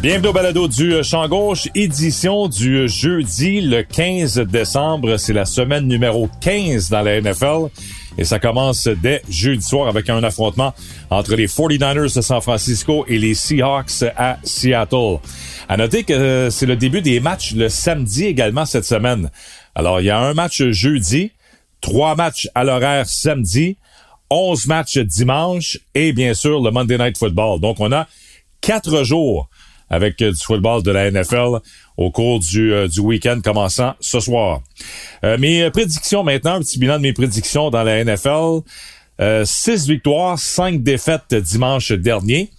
Bienvenue au balado du euh, Champ Gauche, édition du euh, jeudi le 15 décembre. C'est la semaine numéro 15 dans la NFL. Et ça commence dès jeudi soir avec un affrontement entre les 49ers de San Francisco et les Seahawks à Seattle. À noter que euh, c'est le début des matchs le samedi également cette semaine. Alors, il y a un match jeudi, trois matchs à l'horaire samedi, 11 matchs dimanche et bien sûr le Monday Night Football. Donc, on a quatre jours avec euh, du football de la NFL au cours du, euh, du week-end commençant ce soir. Euh, mes prédictions maintenant, un petit bilan de mes prédictions dans la NFL. Euh, six victoires, cinq défaites dimanche dernier.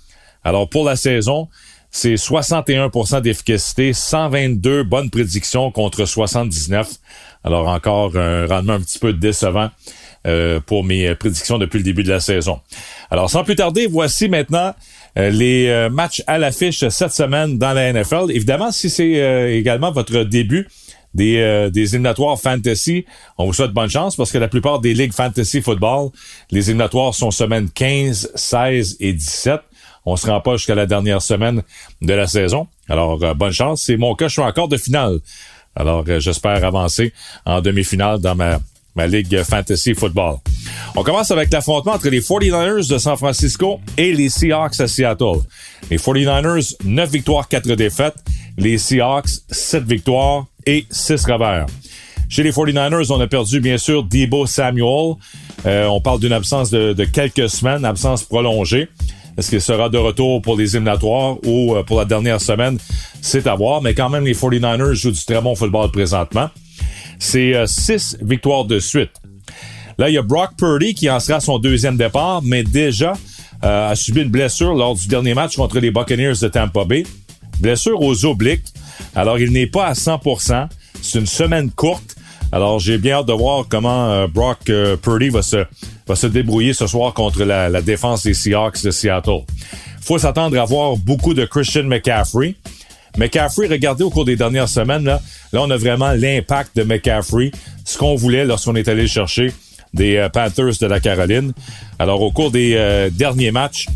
Alors pour la saison, c'est 61% d'efficacité, 122 bonnes prédictions contre 79. Alors encore un rendement un petit peu décevant euh, pour mes prédictions depuis le début de la saison. Alors sans plus tarder, voici maintenant les euh, matchs à l'affiche cette semaine dans la NFL. Évidemment, si c'est euh, également votre début des, des éliminatoires fantasy, on vous souhaite bonne chance parce que la plupart des ligues fantasy football, les éliminatoires sont semaines 15, 16 et 17. On se rend pas jusqu'à la dernière semaine de la saison. Alors, bonne chance. C'est mon cas, je suis encore de finale. Alors, j'espère avancer en demi-finale dans ma ma ligue fantasy football. On commence avec l'affrontement entre les 49ers de San Francisco et les Seahawks à Seattle. Les 49ers, 9 victoires, 4 défaites. Les Seahawks, 7 victoires et 6 revers. Chez les 49ers, on a perdu bien sûr Debo Samuel. Euh, on parle d'une absence de, de, quelques semaines, absence prolongée. Est-ce qu'il sera de retour pour les éliminatoires ou euh, pour la dernière semaine? C'est à voir, mais quand même, les 49ers jouent du très bon football présentement. C'est euh, six victoires de suite. Là, il y a Brock Purdy qui en sera son deuxième départ, mais déjà euh, a subi une blessure lors du dernier match contre les Buccaneers de Tampa Bay. Blessure aux obliques. Alors, il n'est pas à 100%. C'est une semaine courte. Alors, j'ai bien hâte de voir comment euh, Brock Purdy va se, va se débrouiller ce soir contre la, la défense des Seahawks de Seattle. faut s'attendre à voir beaucoup de Christian McCaffrey. McCaffrey, regardez au cours des dernières semaines, là, là on a vraiment l'impact de McCaffrey, ce qu'on voulait lorsqu'on est allé chercher des euh, Panthers de la Caroline. Alors, au cours des euh, derniers matchs,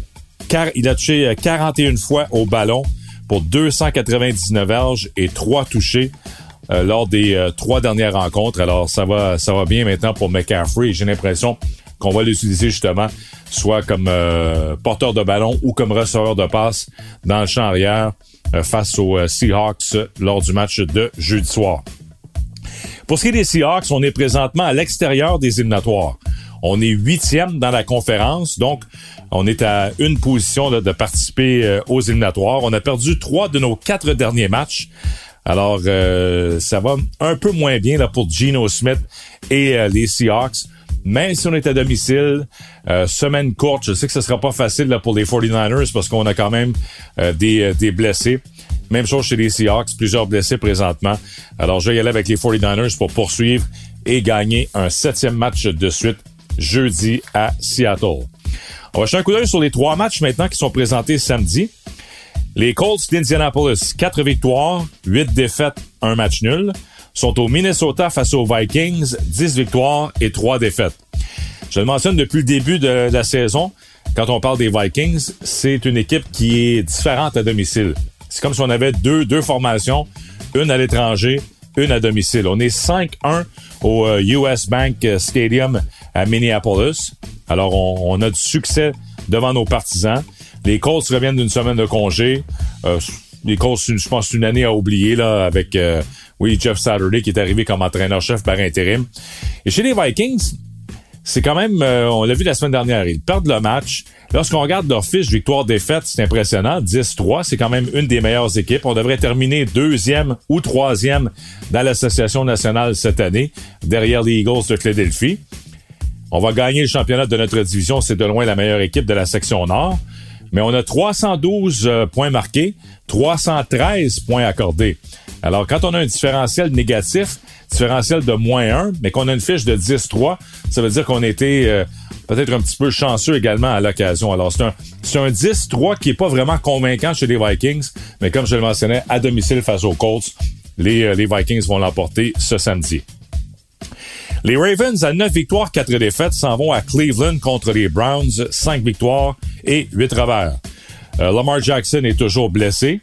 il a touché 41 fois au ballon pour 299 verges et 3 touchés euh, lors des euh, trois dernières rencontres. Alors, ça va, ça va bien maintenant pour McCaffrey. J'ai l'impression qu'on va l'utiliser justement soit comme euh, porteur de ballon ou comme receveur de passe dans le champ arrière face aux Seahawks lors du match de jeudi soir. Pour ce qui est des Seahawks, on est présentement à l'extérieur des éliminatoires. On est huitième dans la conférence, donc on est à une position de participer euh, aux éliminatoires. On a perdu trois de nos quatre derniers matchs. Alors, euh, ça va un peu moins bien là, pour Geno Smith et euh, les Seahawks. Même si on est à domicile, euh, semaine courte, je sais que ce sera pas facile là, pour les 49ers parce qu'on a quand même euh, des, euh, des blessés. Même chose chez les Seahawks, plusieurs blessés présentement. Alors, je vais y aller avec les 49ers pour poursuivre et gagner un septième match de suite jeudi à Seattle. On va jeter un coup d'œil sur les trois matchs maintenant qui sont présentés samedi. Les Colts d'Indianapolis, 4 victoires, 8 défaites, un match nul sont au Minnesota face aux Vikings, 10 victoires et 3 défaites. Je le mentionne depuis le début de la saison, quand on parle des Vikings, c'est une équipe qui est différente à domicile. C'est comme si on avait deux, deux formations, une à l'étranger, une à domicile. On est 5-1 au US Bank Stadium à Minneapolis. Alors, on, on, a du succès devant nos partisans. Les Colts reviennent d'une semaine de congé. Euh, les Colts, je pense, une année à oublier là avec euh, oui Jeff Saturday qui est arrivé comme entraîneur-chef par intérim. Et chez les Vikings, c'est quand même, euh, on l'a vu la semaine dernière, ils perdent le match. Lorsqu'on regarde leur fiche victoire-défaite, c'est impressionnant. 10-3, c'est quand même une des meilleures équipes. On devrait terminer deuxième ou troisième dans l'Association nationale cette année, derrière les Eagles de Philadelphie. On va gagner le championnat de notre division. C'est de loin la meilleure équipe de la section Nord. Mais on a 312 euh, points marqués, 313 points accordés. Alors, quand on a un différentiel négatif, différentiel de moins 1, mais qu'on a une fiche de 10-3, ça veut dire qu'on était euh, peut-être un petit peu chanceux également à l'occasion. Alors, c'est un, c'est un 10-3 qui est pas vraiment convaincant chez les Vikings, mais comme je le mentionnais, à domicile face aux Colts, les, euh, les Vikings vont l'emporter ce samedi. Les Ravens, à 9 victoires, 4 défaites, s'en vont à Cleveland contre les Browns, 5 victoires et 8 revers. Euh, Lamar Jackson est toujours blessé.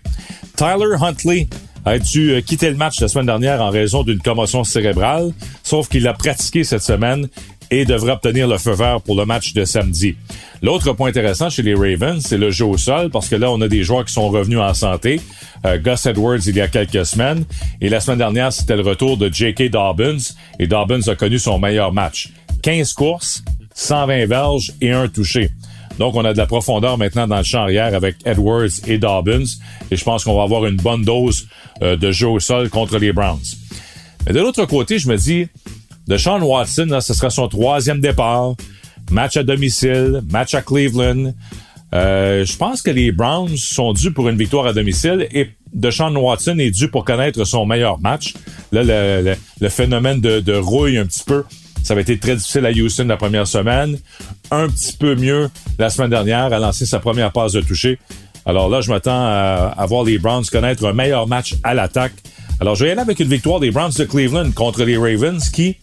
Tyler Huntley a dû euh, quitter le match la semaine dernière en raison d'une commotion cérébrale, sauf qu'il a pratiqué cette semaine et devrait obtenir le feu vert pour le match de samedi. L'autre point intéressant chez les Ravens, c'est le jeu au sol, parce que là, on a des joueurs qui sont revenus en santé. Euh, Gus Edwards il y a quelques semaines. Et la semaine dernière, c'était le retour de J.K. Dobbins. Et Dobbins a connu son meilleur match. 15 courses, 120 verges et un touché. Donc, on a de la profondeur maintenant dans le champ arrière avec Edwards et Dobbins. Et je pense qu'on va avoir une bonne dose euh, de jeu au sol contre les Browns. Mais de l'autre côté, je me dis, de Sean Watson, là, ce sera son troisième départ. Match à domicile, match à Cleveland. Euh, je pense que les Browns sont dus pour une victoire à domicile et Deshaun Watson est dû pour connaître son meilleur match. Là, le, le, phénomène de, de, rouille un petit peu, ça avait été très difficile à Houston la première semaine. Un petit peu mieux la semaine dernière, à lancer sa première passe de toucher. Alors là, je m'attends à, à, voir les Browns connaître un meilleur match à l'attaque. Alors, je vais y aller avec une victoire des Browns de Cleveland contre les Ravens qui,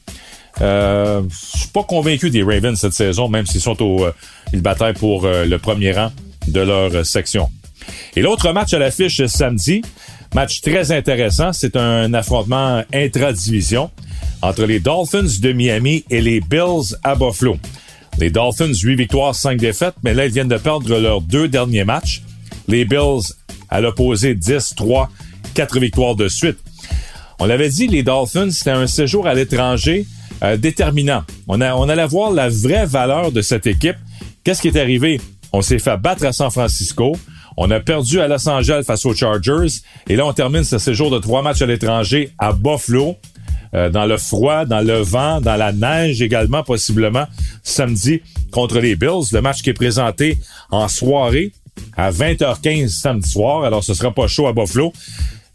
euh, je suis pas convaincu des Ravens cette saison, même s'ils sont au, euh, ils bataillent pour euh, le premier rang de leur section. Et l'autre match à l'affiche samedi, match très intéressant, c'est un affrontement intra-division entre les Dolphins de Miami et les Bills à Buffalo. Les Dolphins, 8 victoires, 5 défaites, mais là, ils viennent de perdre leurs deux derniers matchs. Les Bills, à l'opposé, 10-3, 4 victoires de suite. On l'avait dit, les Dolphins, c'était un séjour à l'étranger euh, déterminant. On, a, on allait voir la vraie valeur de cette équipe. Qu'est-ce qui est arrivé? On s'est fait battre à San Francisco. On a perdu à Los Angeles face aux Chargers. Et là, on termine ce séjour de trois matchs à l'étranger à Buffalo. Euh, dans le froid, dans le vent, dans la neige également, possiblement, samedi contre les Bills. Le match qui est présenté en soirée à 20h15 samedi soir. Alors, ce sera pas chaud à Buffalo.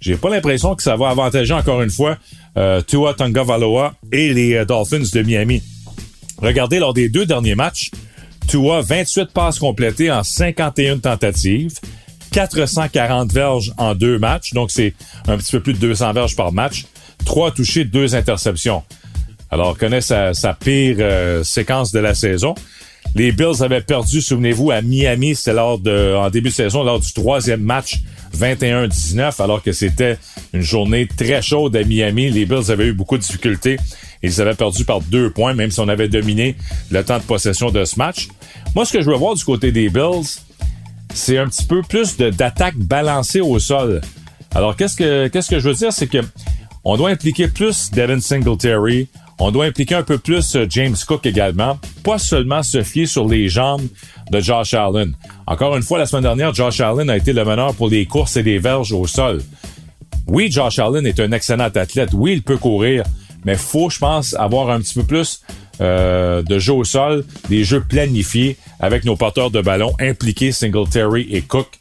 J'ai pas l'impression que ça va avantager encore une fois euh, Tua Valoa et les euh, Dolphins de Miami. Regardez lors des deux derniers matchs, Tua 28 passes complétées en 51 tentatives, 440 verges en deux matchs, donc c'est un petit peu plus de 200 verges par match, trois touchés, deux interceptions. Alors, connaît sa, pire euh, séquence de la saison. Les Bills avaient perdu, souvenez-vous, à Miami, c'était lors de, en début de saison, lors du troisième match 21-19, alors que c'était une journée très chaude à Miami. Les Bills avaient eu beaucoup de difficultés. Ils avaient perdu par deux points, même si on avait dominé le temps de possession de ce match. Moi, ce que je veux voir du côté des Bills, c'est un petit peu plus d'attaque balancée au sol. Alors, qu'est-ce que, je veux dire? C'est que on doit impliquer plus Devin Singletary. On doit impliquer un peu plus euh, James Cook également. Pas seulement se fier sur les jambes de Josh Allen. Encore une fois, la semaine dernière, Josh Allen a été le meneur pour les courses et les verges au sol. Oui, Josh Allen est un excellent athlète. Oui, il peut courir. Mais faut, je pense, avoir un petit peu plus euh, de jeux au sol, des jeux planifiés avec nos porteurs de ballon impliqués Singletary et Cook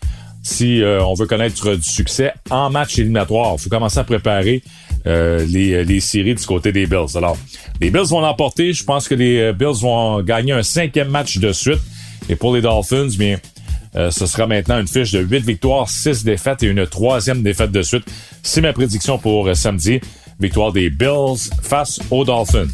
si euh, on veut connaître du succès en match éliminatoire. Il faut commencer à préparer euh, les, les, séries du côté des Bills. Alors, les Bills vont l'emporter. Je pense que les Bills vont gagner un cinquième match de suite. Et pour les Dolphins, bien, euh, ce sera maintenant une fiche de 8 victoires, 6 défaites et une troisième défaite de suite. C'est ma prédiction pour euh, samedi. Victoire des Bills face aux Dolphins.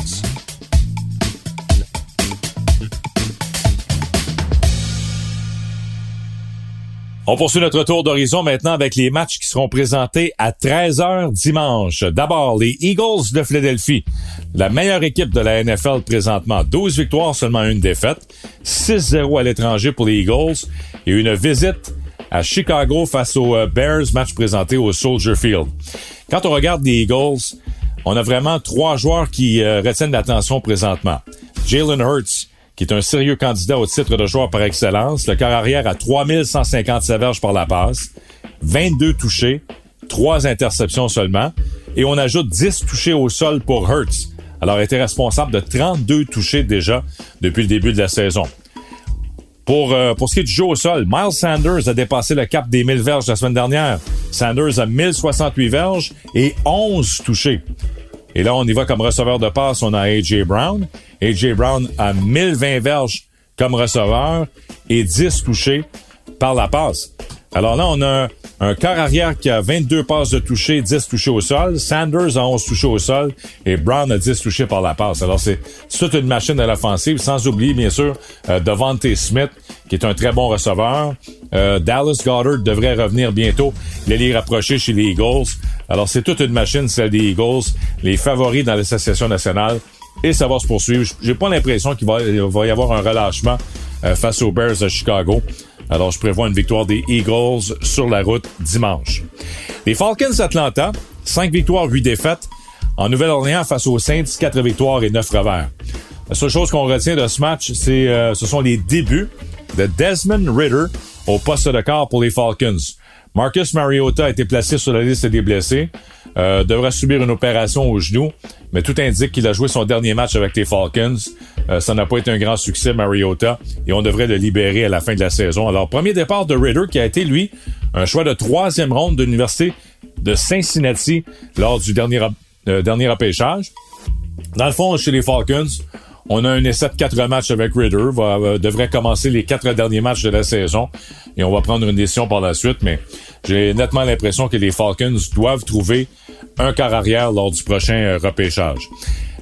On poursuit notre tour d'horizon maintenant avec les matchs qui seront présentés à 13h dimanche. D'abord, les Eagles de Philadelphie, la meilleure équipe de la NFL présentement. 12 victoires, seulement une défaite. 6-0 à l'étranger pour les Eagles et une visite à Chicago face aux euh, Bears, match présenté au Soldier Field. Quand on regarde les Eagles, on a vraiment trois joueurs qui euh, retiennent l'attention présentement. Jalen Hurts, qui est un sérieux candidat au titre de joueur par excellence. Le quart arrière à 3150 verges par la passe, 22 touchés, 3 interceptions seulement, et on ajoute 10 touchés au sol pour Hurts. Alors, il était responsable de 32 touchés déjà depuis le début de la saison. Pour, euh, pour ce qui est du jeu au sol, Miles Sanders a dépassé le cap des 1000 verges la semaine dernière. Sanders a 1068 verges et 11 touchés. Et là, on y va comme receveur de passe, on a A.J. Brown. A.J. Brown a 1020 verges comme receveur et 10 touchés par la passe. Alors là, on a un quart arrière qui a 22 passes de toucher, 10 touchés au sol. Sanders a 11 touchés au sol et Brown a 10 touchés par la passe. Alors c'est toute une machine à l'offensive, sans oublier bien sûr euh, Devante Smith, qui est un très bon receveur. Euh, Dallas Goddard devrait revenir bientôt, les rapprocher chez les Eagles. Alors c'est toute une machine, celle des Eagles, les favoris dans l'association nationale. Et ça va se poursuivre. J'ai pas l'impression qu'il va, va, y avoir un relâchement euh, face aux Bears de Chicago. Alors, je prévois une victoire des Eagles sur la route dimanche. Les Falcons d'Atlanta, 5 victoires, 8 défaites. En Nouvelle-Orléans, face aux Saints, 4 victoires et 9 revers. La seule chose qu'on retient de ce match, c'est euh, ce sont les débuts de Desmond Ritter au poste de quart pour les Falcons. Marcus Mariota a été placé sur la liste des blessés, euh, devrait subir une opération au genou, mais tout indique qu'il a joué son dernier match avec les Falcons. Euh, ça n'a pas été un grand succès, Mariota, et on devrait le libérer à la fin de la saison. Alors, premier départ de Ritter qui a été, lui, un choix de troisième ronde de l'Université de Cincinnati lors du dernier, euh, dernier repêchage. Dans le fond, chez les Falcons, on a un essai de quatre matchs avec Ritter. Va, devrait commencer les quatre derniers matchs de la saison. Et on va prendre une décision par la suite. Mais j'ai nettement l'impression que les Falcons doivent trouver un quart arrière lors du prochain euh, repêchage.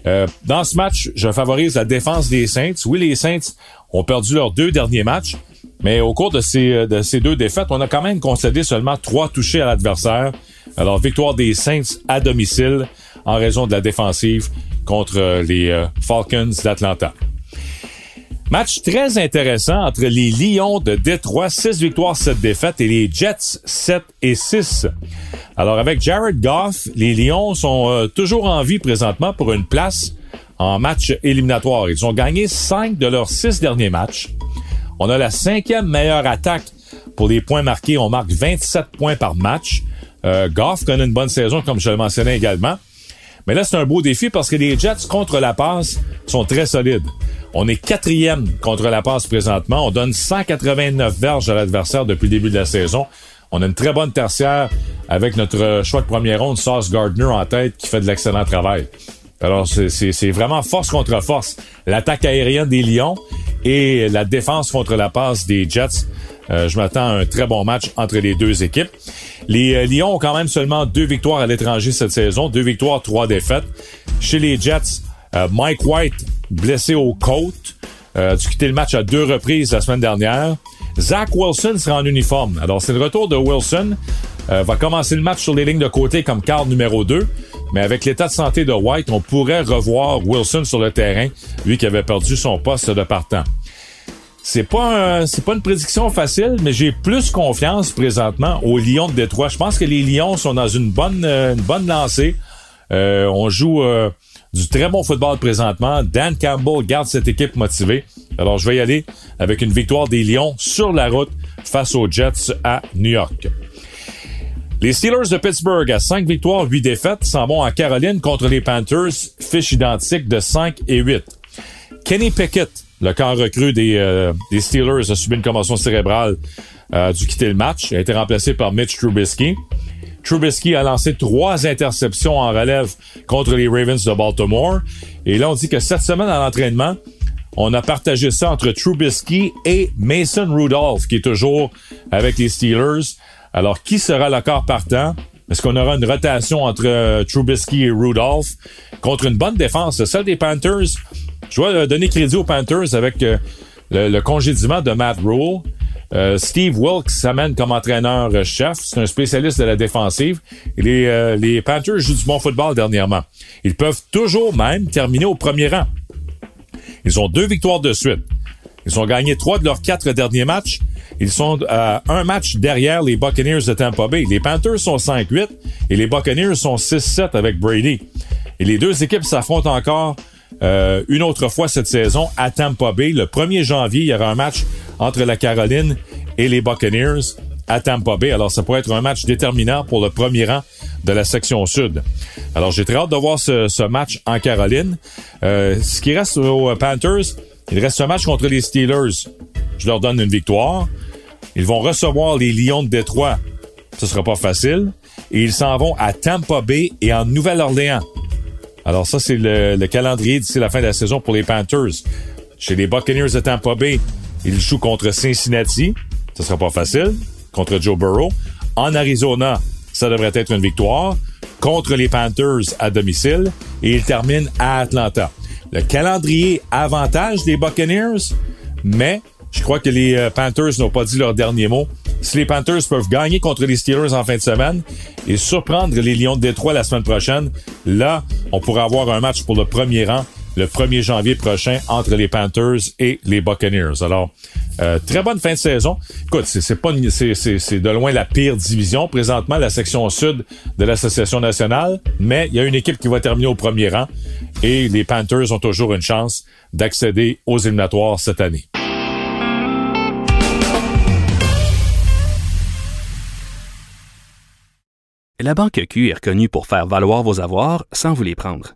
Euh, dans ce match, je favorise la défense des Saints. Oui, les Saints ont perdu leurs deux derniers matchs. Mais au cours de ces, de ces deux défaites, on a quand même concédé seulement trois touchés à l'adversaire. Alors, victoire des Saints à domicile en raison de la défensive contre les euh, Falcons d'Atlanta. Match très intéressant entre les Lions de Détroit, 6 victoires, 7 défaites, et les Jets, 7 et 6. Alors avec Jared Goff, les Lions sont euh, toujours en vie présentement pour une place en match éliminatoire. Ils ont gagné 5 de leurs 6 derniers matchs. On a la cinquième meilleure attaque pour les points marqués. On marque 27 points par match. Euh, Goff connaît une bonne saison, comme je le mentionnais également. Mais là, c'est un beau défi parce que les Jets contre la passe sont très solides. On est quatrième contre la passe présentement. On donne 189 verges à l'adversaire depuis le début de la saison. On a une très bonne tertiaire avec notre choix de première ronde, Sauce Gardner en tête, qui fait de l'excellent travail. Alors, c'est vraiment force contre force. L'attaque aérienne des Lions et la défense contre la passe des Jets. Euh, je m'attends à un très bon match entre les deux équipes. Les euh, Lions ont quand même seulement deux victoires à l'étranger cette saison, deux victoires, trois défaites. Chez les Jets, euh, Mike White blessé aux côtes, euh, dû quitter le match à deux reprises la semaine dernière? Zach Wilson sera en uniforme. Alors c'est le retour de Wilson. va commencer le match sur les lignes de côté comme quart numéro 2. Mais avec l'état de santé de White, on pourrait revoir Wilson sur le terrain, lui qui avait perdu son poste de partant. C'est pas c'est pas une prédiction facile, mais j'ai plus confiance présentement aux Lions de Détroit. Je pense que les Lions sont dans une bonne euh, une bonne lancée. Euh, on joue euh, du très bon football présentement. Dan Campbell garde cette équipe motivée. Alors je vais y aller avec une victoire des Lions sur la route face aux Jets à New York. Les Steelers de Pittsburgh à 5 victoires, 8 défaites s'en vont en Caroline contre les Panthers, fiche identique de 5 et 8. Kenny Pickett le camp recru des, euh, des Steelers a subi une commotion cérébrale, euh, dû quitter le match. A été remplacé par Mitch Trubisky. Trubisky a lancé trois interceptions en relève contre les Ravens de Baltimore. Et là, on dit que cette semaine à l'entraînement, on a partagé ça entre Trubisky et Mason Rudolph, qui est toujours avec les Steelers. Alors, qui sera le corps partant? Est-ce qu'on aura une rotation entre euh, Trubisky et Rudolph contre une bonne défense? Celle des Panthers, je dois euh, donner crédit aux Panthers avec euh, le, congédiement de Matt Rule. Euh, Steve Wilkes s'amène comme entraîneur-chef. C'est un spécialiste de la défensive. Les, euh, les Panthers jouent du bon football dernièrement. Ils peuvent toujours même terminer au premier rang. Ils ont deux victoires de suite. Ils ont gagné trois de leurs quatre derniers matchs. Ils sont à un match derrière les Buccaneers de Tampa Bay. Les Panthers sont 5-8 et les Buccaneers sont 6-7 avec Brady. Et les deux équipes s'affrontent encore euh, une autre fois cette saison à Tampa Bay. Le 1er janvier, il y aura un match entre la Caroline et les Buccaneers à Tampa Bay. Alors, ça pourrait être un match déterminant pour le premier rang de la section sud. Alors, j'ai très hâte de voir ce, ce match en Caroline. Euh, ce qui reste aux Panthers, il reste un match contre les Steelers. Je leur donne une victoire. Ils vont recevoir les Lions de Détroit. Ce sera pas facile. Et ils s'en vont à Tampa Bay et en Nouvelle-Orléans. Alors ça, c'est le, le calendrier d'ici la fin de la saison pour les Panthers. Chez les Buccaneers de Tampa Bay, ils jouent contre Cincinnati. Ce sera pas facile. Contre Joe Burrow. En Arizona, ça devrait être une victoire. Contre les Panthers à domicile. Et ils terminent à Atlanta. Le calendrier avantage des Buccaneers, mais je crois que les euh, Panthers n'ont pas dit leur dernier mot. Si les Panthers peuvent gagner contre les Steelers en fin de semaine et surprendre les Lions de Détroit la semaine prochaine, là, on pourra avoir un match pour le premier rang le 1er janvier prochain entre les Panthers et les Buccaneers. Alors, euh, très bonne fin de saison. Écoute, c'est pas c'est c'est de loin la pire division présentement, la section sud de l'association nationale, mais il y a une équipe qui va terminer au premier rang et les Panthers ont toujours une chance d'accéder aux éliminatoires cette année. La Banque Q est reconnue pour faire valoir vos avoirs sans vous les prendre.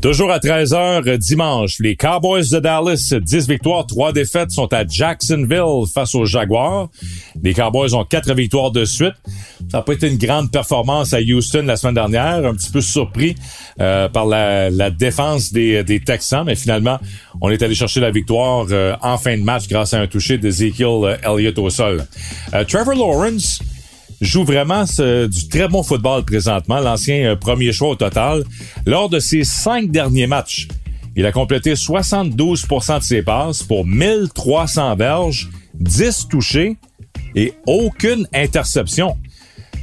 Toujours à 13h dimanche, les Cowboys de Dallas, 10 victoires, 3 défaites, sont à Jacksonville face aux Jaguars. Les Cowboys ont 4 victoires de suite. Ça n'a pas été une grande performance à Houston la semaine dernière, un petit peu surpris euh, par la, défense des, Texans, mais finalement, on est allé chercher la victoire euh, en fin de match grâce à un toucher d'Ezekiel euh, Elliott au sol. Euh, Trevor Lawrence, joue vraiment du très bon football présentement, l'ancien euh, premier choix au total. Lors de ses cinq derniers matchs, il a complété 72% de ses passes pour 1300 verges, 10 touchés et aucune interception.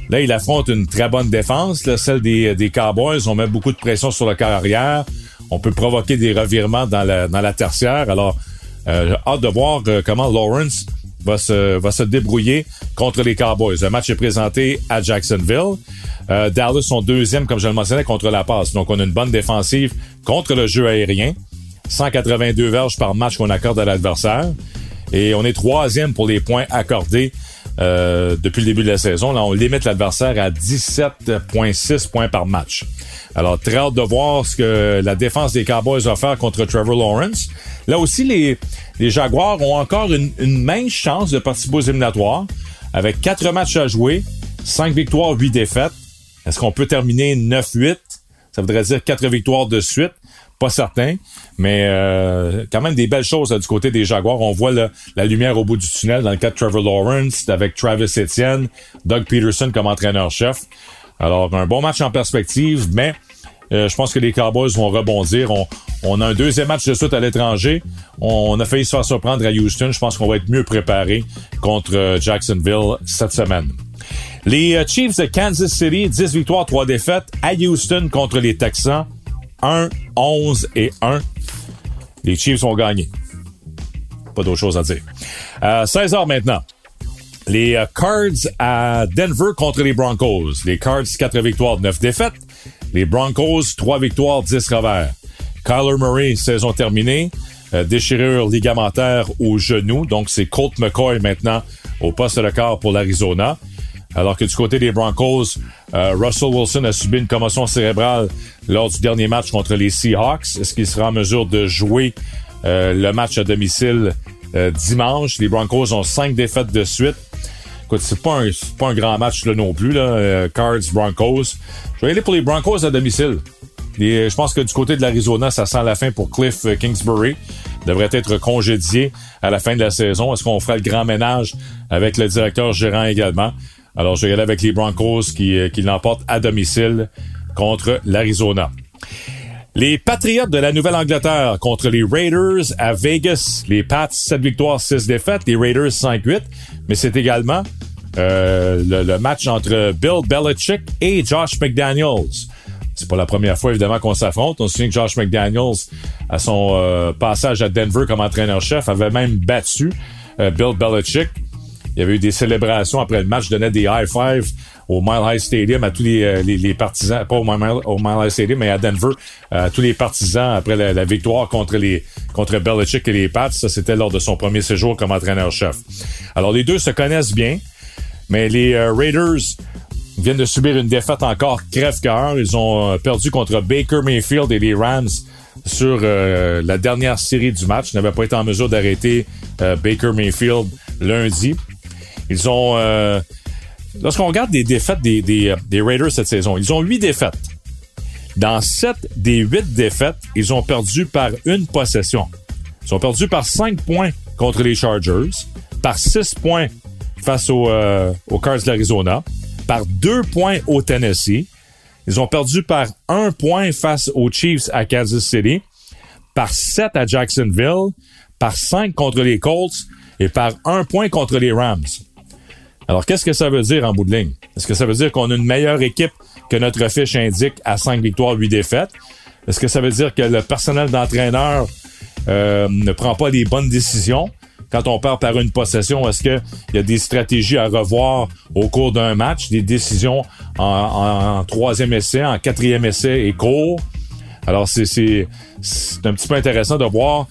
Là, il affronte une très bonne défense, là, celle des, des Cowboys. On met beaucoup de pression sur le carrière. On peut provoquer des revirements dans la, dans la tertiaire. Alors, euh, j'ai hâte de voir euh, comment Lawrence va se, va se débrouiller contre les Cowboys. Le match est présenté à Jacksonville. Euh, Dallas sont deuxième, comme je le mentionnais, contre la passe. Donc, on a une bonne défensive contre le jeu aérien. 182 verges par match qu'on accorde à l'adversaire. Et on est troisième pour les points accordés euh, depuis le début de la saison. Là, on limite l'adversaire à 17,6 points par match. Alors, très hâte de voir ce que la défense des Cowboys va faire contre Trevor Lawrence. Là aussi, les, les Jaguars ont encore une, une chance de participer aux éliminatoires. Avec quatre matchs à jouer, cinq victoires, huit défaites. Est-ce qu'on peut terminer 9-8? Ça voudrait dire quatre victoires de suite. Pas certain, mais euh, quand même des belles choses du côté des Jaguars. On voit la lumière au bout du tunnel dans le cas de Trevor Lawrence, avec Travis Etienne, Doug Peterson comme entraîneur-chef. Alors, un bon match en perspective, mais Euh, je pense que les Cowboys vont rebondir. On, on a un deuxième match de suite à l'étranger. On, a failli se faire surprendre à Houston. Je pense qu'on va être mieux préparé contre euh, Jacksonville cette semaine. Les Chiefs de Kansas City, 10 victoires, 3 défaites à Houston contre les Texans. 1, 11 et 1. Les Chiefs ont gagné. Pas d'autre chose à dire. 16 heures maintenant. Les Cards à Denver contre les Broncos. Les Cards, 4 victoires, 9 défaites. Les Broncos, 3 victoires, 10 revers. Kyler Murray, saison terminée. Euh, déchirure ligamentaire au genou. Donc, c'est Colt McCoy maintenant au poste de quart pour l'Arizona. Alors que du côté des Broncos, euh, Russell Wilson a subi une commotion cérébrale lors du dernier match contre les Seahawks. Est-ce qu'il sera en mesure de jouer euh, le match à domicile dimanche? Les Broncos ont cinq défaites de suite. Écoute, c'est pas un, pas un grand match là non plus, là. Cards, Broncos. Je vais aller pour les Broncos à domicile. Et je pense que du côté de l'Arizona, ça sent la fin pour Cliff euh, Kingsbury. devrait être congédié à la fin de la saison. Est-ce qu'on fera le grand ménage avec le directeur gérant également? Alors, je vais aller avec les Broncos qui, euh, qui l'emportent à domicile contre l'Arizona. Les Patriots de la Nouvelle-Angleterre contre les Raiders à Vegas. Les Pats, 7 victoires, 6 défaites. Les Raiders, 5-8. Mais c'est également euh, le, match entre Bill Belichick et Josh McDaniels. C'est pas la première fois, évidemment, qu'on s'affronte. On se souvient que Josh McDaniels, à son euh, passage à Denver comme entraîneur-chef, avait même battu Bill Belichick. Il y avait eu des célébrations après le match, donnait des high five au Mile High Stadium à tous les, euh, les, partisans, pas au Mile, High Stadium, mais à Denver, à tous les partisans après la, victoire contre les contre Belichick et les Pats. Ça, c'était lors de son premier séjour comme entraîneur-chef. Alors, les deux se connaissent bien, mais les Raiders viennent de subir une défaite encore crève-cœur. Ils ont euh, perdu contre Baker Mayfield et les Rams sur euh, la dernière série du match. Ils n'avaient pas été en mesure d'arrêter euh, Baker Mayfield lundi. Ils ont... Lorsqu'on regarde les défaites des, des, des, Raiders cette saison, ils ont huit défaites. Dans sept des huit défaites, ils ont perdu par une possession. Ils ont perdu par cinq points contre les Chargers, par six points face aux, aux Cards de l'Arizona, par deux points au Tennessee. Ils ont perdu par un point face aux Chiefs à Kansas City, par sept à Jacksonville, par cinq contre les Colts et par un point contre les Rams. Alors, qu'est-ce que ça veut dire en bout de ligne? Est-ce que ça veut dire qu'on a une meilleure équipe que notre fiche indique à cinq victoires, huit défaites? Est-ce que ça veut dire que le personnel d'entraîneur euh, ne prend pas les bonnes décisions? quand on part par une possession, est-ce qu'il y a des stratégies à revoir au cours d'un match, des décisions en, troisième essai, en quatrième essai et court? Alors, c'est, un petit peu intéressant de voir.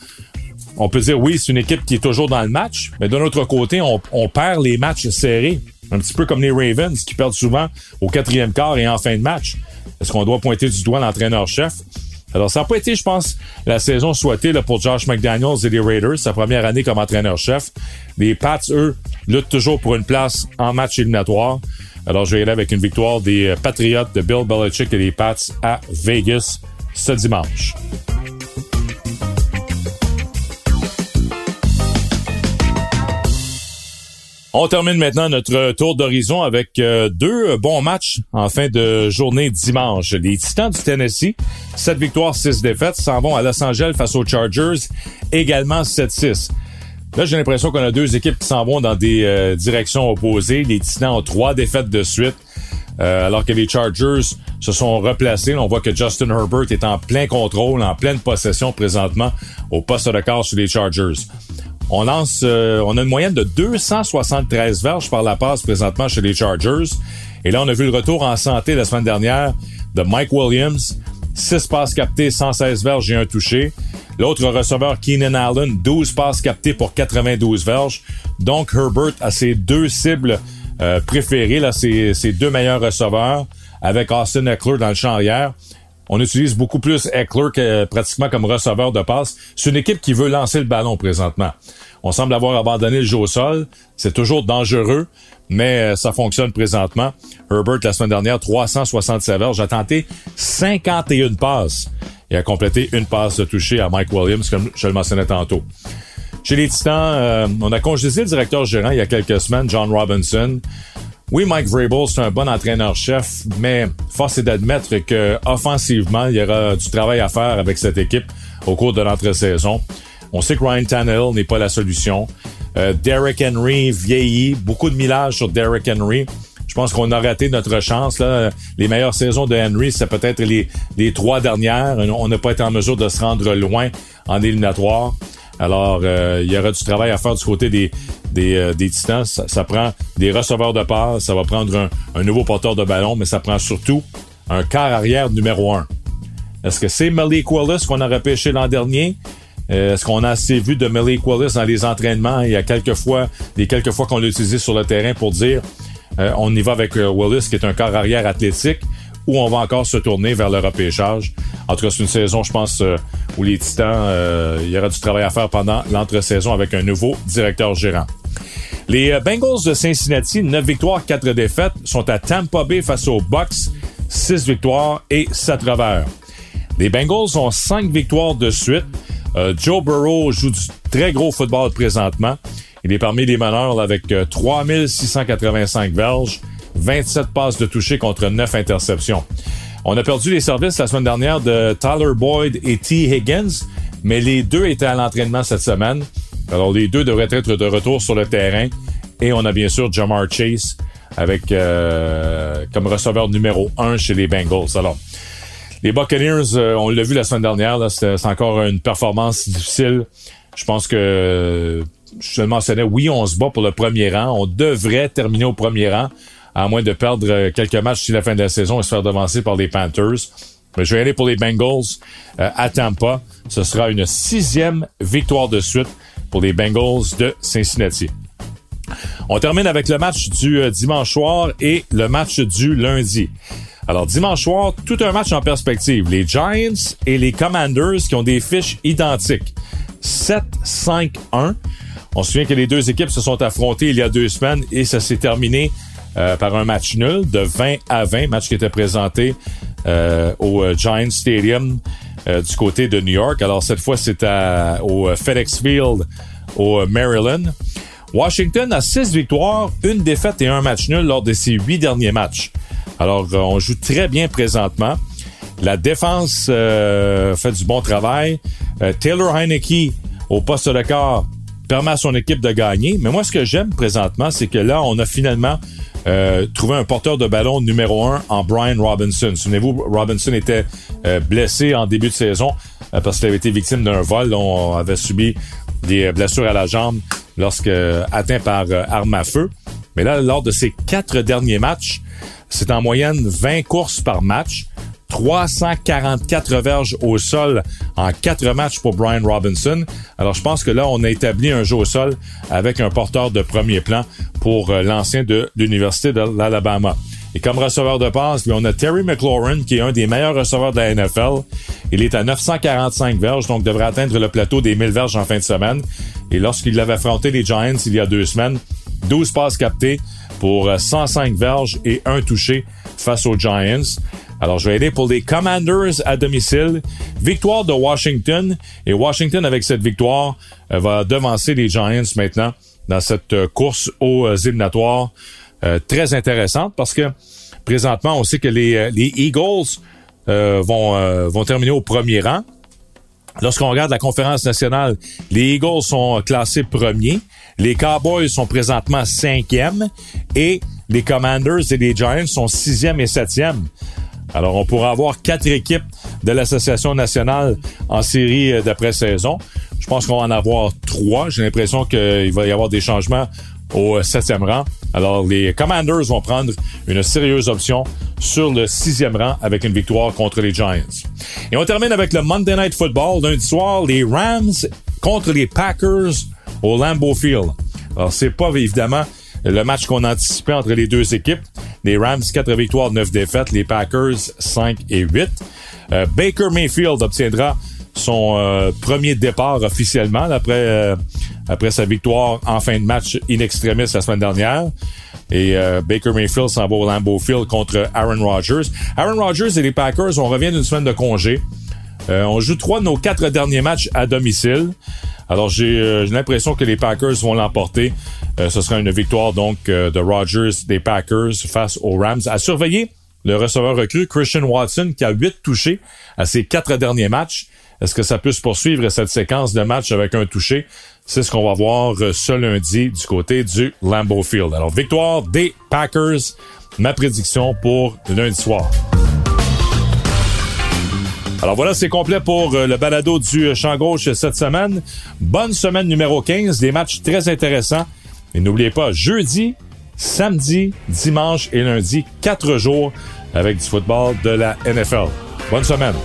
On peut dire, oui, c'est une équipe qui est toujours dans le match, mais d'un autre côté, on, on perd les matchs serrés. Un petit peu comme les Ravens qui perdent souvent au quatrième quart et en fin de match. Est-ce qu'on doit pointer du doigt l'entraîneur-chef? Alors, ça n'a pas été, je pense, la saison souhaitée là, pour Josh McDaniels et les Raiders, sa première année comme entraîneur-chef. Les Pats, eux, luttent toujours pour une place en match éliminatoire. Alors, je vais y aller avec une victoire des euh, Patriots de Bill Belichick et des Pats à Vegas ce dimanche. On termine maintenant notre tour d'horizon avec euh, deux bons matchs en fin de journée dimanche. Les Titans du Tennessee, 7 victoires, 6 défaites, s'en vont à Los Angeles face aux Chargers, également 7-6. Là, j'ai l'impression qu'on a deux équipes qui s'en vont dans des euh, directions opposées. Les Titans ont trois défaites de suite, euh, alors que les Chargers se sont replacés. On voit que Justin Herbert est en plein contrôle, en pleine possession présentement au poste de quart sur les Chargers. On lance, euh, on a une moyenne de 273 verges par la passe présentement chez les Chargers. Et là, on a vu le retour en santé la semaine dernière de Mike Williams. 6 passes captées, 116 verges et un touché. L'autre receveur, Keenan Allen, 12 passes captées pour 92 verges. Donc, Herbert a ses deux cibles euh, préférées, là, ses, ses, deux meilleurs receveurs, avec Austin Eckler dans le champ arrière. On utilise beaucoup plus Eckler que pratiquement comme receveur de passe. C'est une équipe qui veut lancer le ballon présentement. On semble avoir abandonné le jeu au sol. C'est toujours dangereux, mais euh, ça fonctionne présentement. Herbert, la semaine dernière, 367 verges, a tenté 51 passes et a complété une passe de toucher à Mike Williams, comme je le mentionnais tantôt. Chez les Titans, euh, on a congédié le directeur gérant il y a quelques semaines, John Robinson. Oui, Mike Vrabel, c'est un bon entraîneur-chef, mais force est d'admettre que offensivement, il y aura du travail à faire avec cette équipe au cours de l'entre-saison. On sait que Ryan Tannehill n'est pas la solution. Euh, Derrick Henry vieillit. Beaucoup de millage sur Derrick Henry. Je pense qu'on a raté notre chance. Là. Les meilleures saisons de Henry, c'est peut-être les, les trois dernières. On n'a pas été en mesure de se rendre loin en éliminatoire. Alors, euh, il y aura du travail à faire du côté des, des, euh, des Titans. Ça, prend des receveurs de passe, ça va prendre un, un, nouveau porteur de ballon, mais ça prend surtout un quart arrière numéro un. Est-ce que c'est Malik Willis qu'on a repêché l'an dernier? Euh, Est-ce qu'on a assez vu de Malik Willis dans les entraînements? Il y a quelques fois, les quelques fois qu'on l'a utilisé sur le terrain pour dire euh, on y va avec Willis, qui est un quart arrière athlétique, ou on va encore se tourner vers le repêchage. En tout cas, c'est une saison, je pense, euh, où les Titans, euh, il y aura du travail à faire pendant l'entre-saison avec un nouveau directeur gérant. Les euh, Bengals de Cincinnati, 9 victoires, 4 défaites, sont à Tampa Bay face aux Bucks, 6 victoires et 7 revers. Les Bengals ont 5 victoires de suite. Euh, Joe Burrow joue du très gros football présentement. Il est parmi les meneurs avec euh, 3685 verges, 27 passes de toucher contre 9 interceptions. On a perdu les services la semaine dernière de Tyler Boyd et T. Higgins, mais les deux étaient à l'entraînement cette semaine. Alors les deux devraient être de retour sur le terrain. Et on a bien sûr Jamar Chase avec euh, comme receveur numéro 1 chez les Bengals. Alors, les Buccaneers, euh, on l'a vu la semaine dernière, c'est encore une performance difficile. Je pense que je le mentionnais, oui, on se bat pour le premier rang. On devrait terminer au premier rang, à moins de perdre quelques matchs d'ici la fin de la saison et se faire devancer par les Panthers. Mais je vais aller pour les Bengals euh, à Tampa. Ce sera une sixième victoire de suite pour les Bengals de Cincinnati. On termine avec le match du euh, dimanche soir et le match du lundi. Alors, dimanche soir, tout un match en perspective. Les Giants et les Commanders qui ont des fiches identiques. 7-5-1. On se souvient que les deux équipes se sont affrontées il y a deux semaines et ça s'est terminé euh, par un match nul de 20 à 20, match qui était présenté euh, au Giants Stadium euh, du côté de New York. Alors cette fois, c'est au FedEx Field au Maryland. Washington a six victoires, une défaite et un match nul lors de ses huit derniers matchs. Alors, on joue très bien présentement. La défense euh, fait du bon travail. Euh, Taylor Heineke au poste de corps permet à son équipe de gagner. Mais moi, ce que j'aime présentement, c'est que là, on a finalement euh, trouvé un porteur de ballon numéro un en Brian Robinson. Souvenez-vous, Robinson était euh, blessé en début de saison euh, parce qu'il avait été victime d'un vol. On avait subi des blessures à la jambe lorsque atteint par arme à feu. Mais là, lors de ses quatre derniers matchs, c'est en moyenne 20 courses par match. 344 verges au sol en quatre matchs pour Brian Robinson. Alors, je pense que là, on a établi un jeu au sol avec un porteur de premier plan pour euh, l'ancien de l'Université de l'Alabama. Et comme receveur de passe, on a Terry McLaurin, qui est un des meilleurs receveurs de la NFL. Il est à 945 verges, donc devrait atteindre le plateau des 1000 verges en fin de semaine. Et lorsqu'il avait affronté les Giants il y a deux semaines, 12 passes captées pour 105 verges et un touché face aux Giants. Alors, je vais aller pour les Commanders à domicile. Victoire de Washington. Et Washington, avec cette victoire, euh, va devancer les Giants maintenant dans cette euh, course aux euh, éliminatoires. Euh, très intéressante parce que présentement, on sait que les, les Eagles vont, vont terminer au premier rang. Lorsqu'on regarde la conférence nationale, les Eagles sont classés premiers. Les Cowboys sont présentement cinquième et les Commanders et les Giants sont sixième et septième. Alors, on pourra avoir quatre équipes de l'Association nationale en série d'après-saison. Je pense qu'on va en avoir trois. J'ai l'impression qu'il va y avoir des changements au septième rang. Alors, les Commanders vont prendre une sérieuse option sur le sixième rang avec une victoire contre les Giants. Et on termine avec le Monday Night Football. Lundi soir, les Rams contre les Packers au Lambeau Field. Alors, c'est pas évidemment le match qu'on anticipait entre les deux équipes. Les Rams, 4 victoires, 9 défaites. Les Packers, 5 et 8. Euh, Baker Mayfield obtiendra son euh, premier départ officiellement après, euh, après sa victoire en fin de match in extremis la semaine dernière. Et Baker Mayfield s'en va au Lambeau Field contre Aaron Rodgers. Aaron Rodgers et les Packers, on revient d'une semaine de congé. Euh, on joue trois de nos quatre derniers matchs à domicile. Alors j'ai euh, l'impression que les Packers vont l'emporter. Euh, ce sera une victoire donc de Rodgers des Packers face aux Rams. À surveiller le receveur recru Christian Watson qui a huit touchés à ses quatre derniers matchs. Est-ce que ça peut se poursuivre cette séquence de matchs avec un touché? C'est ce qu'on va voir ce lundi du côté du Lambeau Field. Alors, victoire des Packers, ma prédiction pour lundi soir. Alors voilà, c'est complet pour euh, le balado du euh, champ gauche cette semaine. Bonne semaine numéro 15, des matchs très intéressants. Et n'oubliez pas, jeudi, samedi, dimanche et lundi, quatre jours avec du football de la NFL. Bonne semaine.